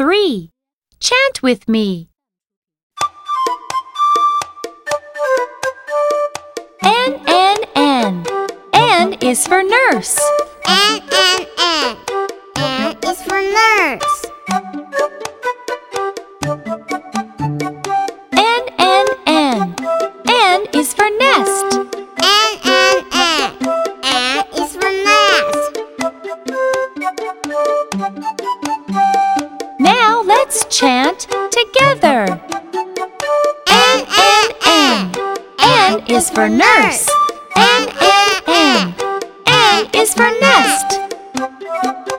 3. Chant with me. N, N, N. N is for nurse. N, N, N. N is for nurse. N, N, N. N is for nest. N, N, N. N is for nest. Chant together. N, N, N. N is for nurse. N, N, N. N is for nest.